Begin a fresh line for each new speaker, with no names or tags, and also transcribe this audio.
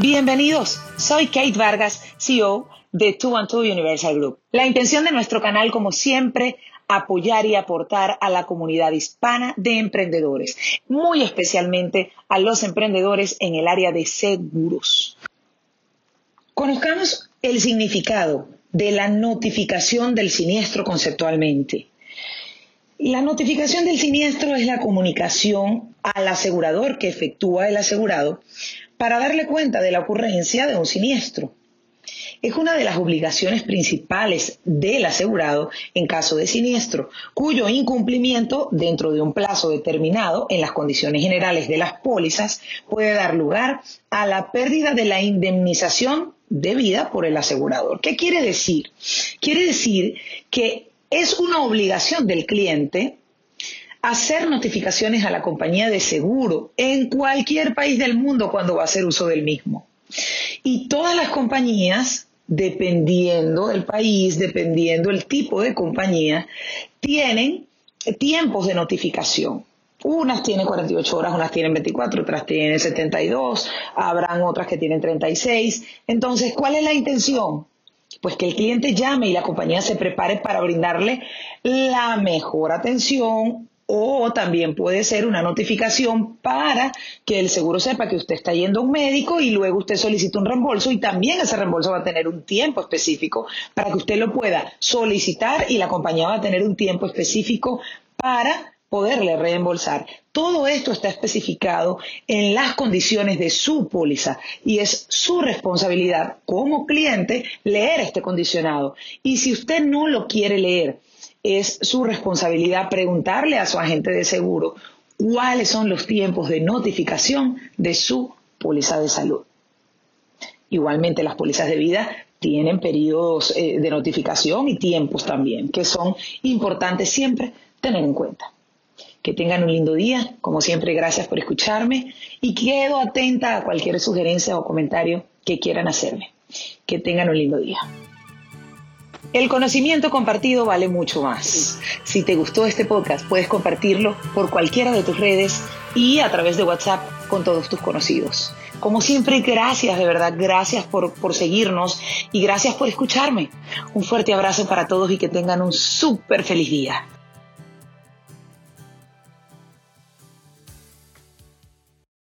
Bienvenidos, soy Kate Vargas, CEO de Two and Two Universal Group. La intención de nuestro canal, como siempre, apoyar y aportar a la comunidad hispana de emprendedores, muy especialmente a los emprendedores en el área de seguros. Conozcamos el significado de la notificación del siniestro conceptualmente. La notificación del siniestro es la comunicación al asegurador que efectúa el asegurado para darle cuenta de la ocurrencia de un siniestro. Es una de las obligaciones principales del asegurado en caso de siniestro, cuyo incumplimiento dentro de un plazo determinado en las condiciones generales de las pólizas puede dar lugar a la pérdida de la indemnización debida por el asegurador. ¿Qué quiere decir? Quiere decir que es una obligación del cliente hacer notificaciones a la compañía de seguro en cualquier país del mundo cuando va a hacer uso del mismo. Y todas las compañías, dependiendo del país, dependiendo del tipo de compañía, tienen tiempos de notificación. Unas tienen 48 horas, unas tienen 24, otras tienen 72, habrán otras que tienen 36. Entonces, ¿cuál es la intención? pues que el cliente llame y la compañía se prepare para brindarle la mejor atención o también puede ser una notificación para que el seguro sepa que usted está yendo a un médico y luego usted solicita un reembolso y también ese reembolso va a tener un tiempo específico para que usted lo pueda solicitar y la compañía va a tener un tiempo específico para poderle reembolsar. Todo esto está especificado en las condiciones de su póliza y es su responsabilidad como cliente leer este condicionado. Y si usted no lo quiere leer, es su responsabilidad preguntarle a su agente de seguro cuáles son los tiempos de notificación de su póliza de salud. Igualmente las pólizas de vida tienen periodos eh, de notificación y tiempos también, que son importantes siempre tener en cuenta. Que tengan un lindo día. Como siempre, gracias por escucharme y quedo atenta a cualquier sugerencia o comentario que quieran hacerme. Que tengan un lindo día. El conocimiento compartido vale mucho más. Si te gustó este podcast, puedes compartirlo por cualquiera de tus redes y a través de WhatsApp con todos tus conocidos. Como siempre, gracias, de verdad, gracias por, por seguirnos y gracias por escucharme. Un fuerte abrazo para todos y que tengan un súper feliz día.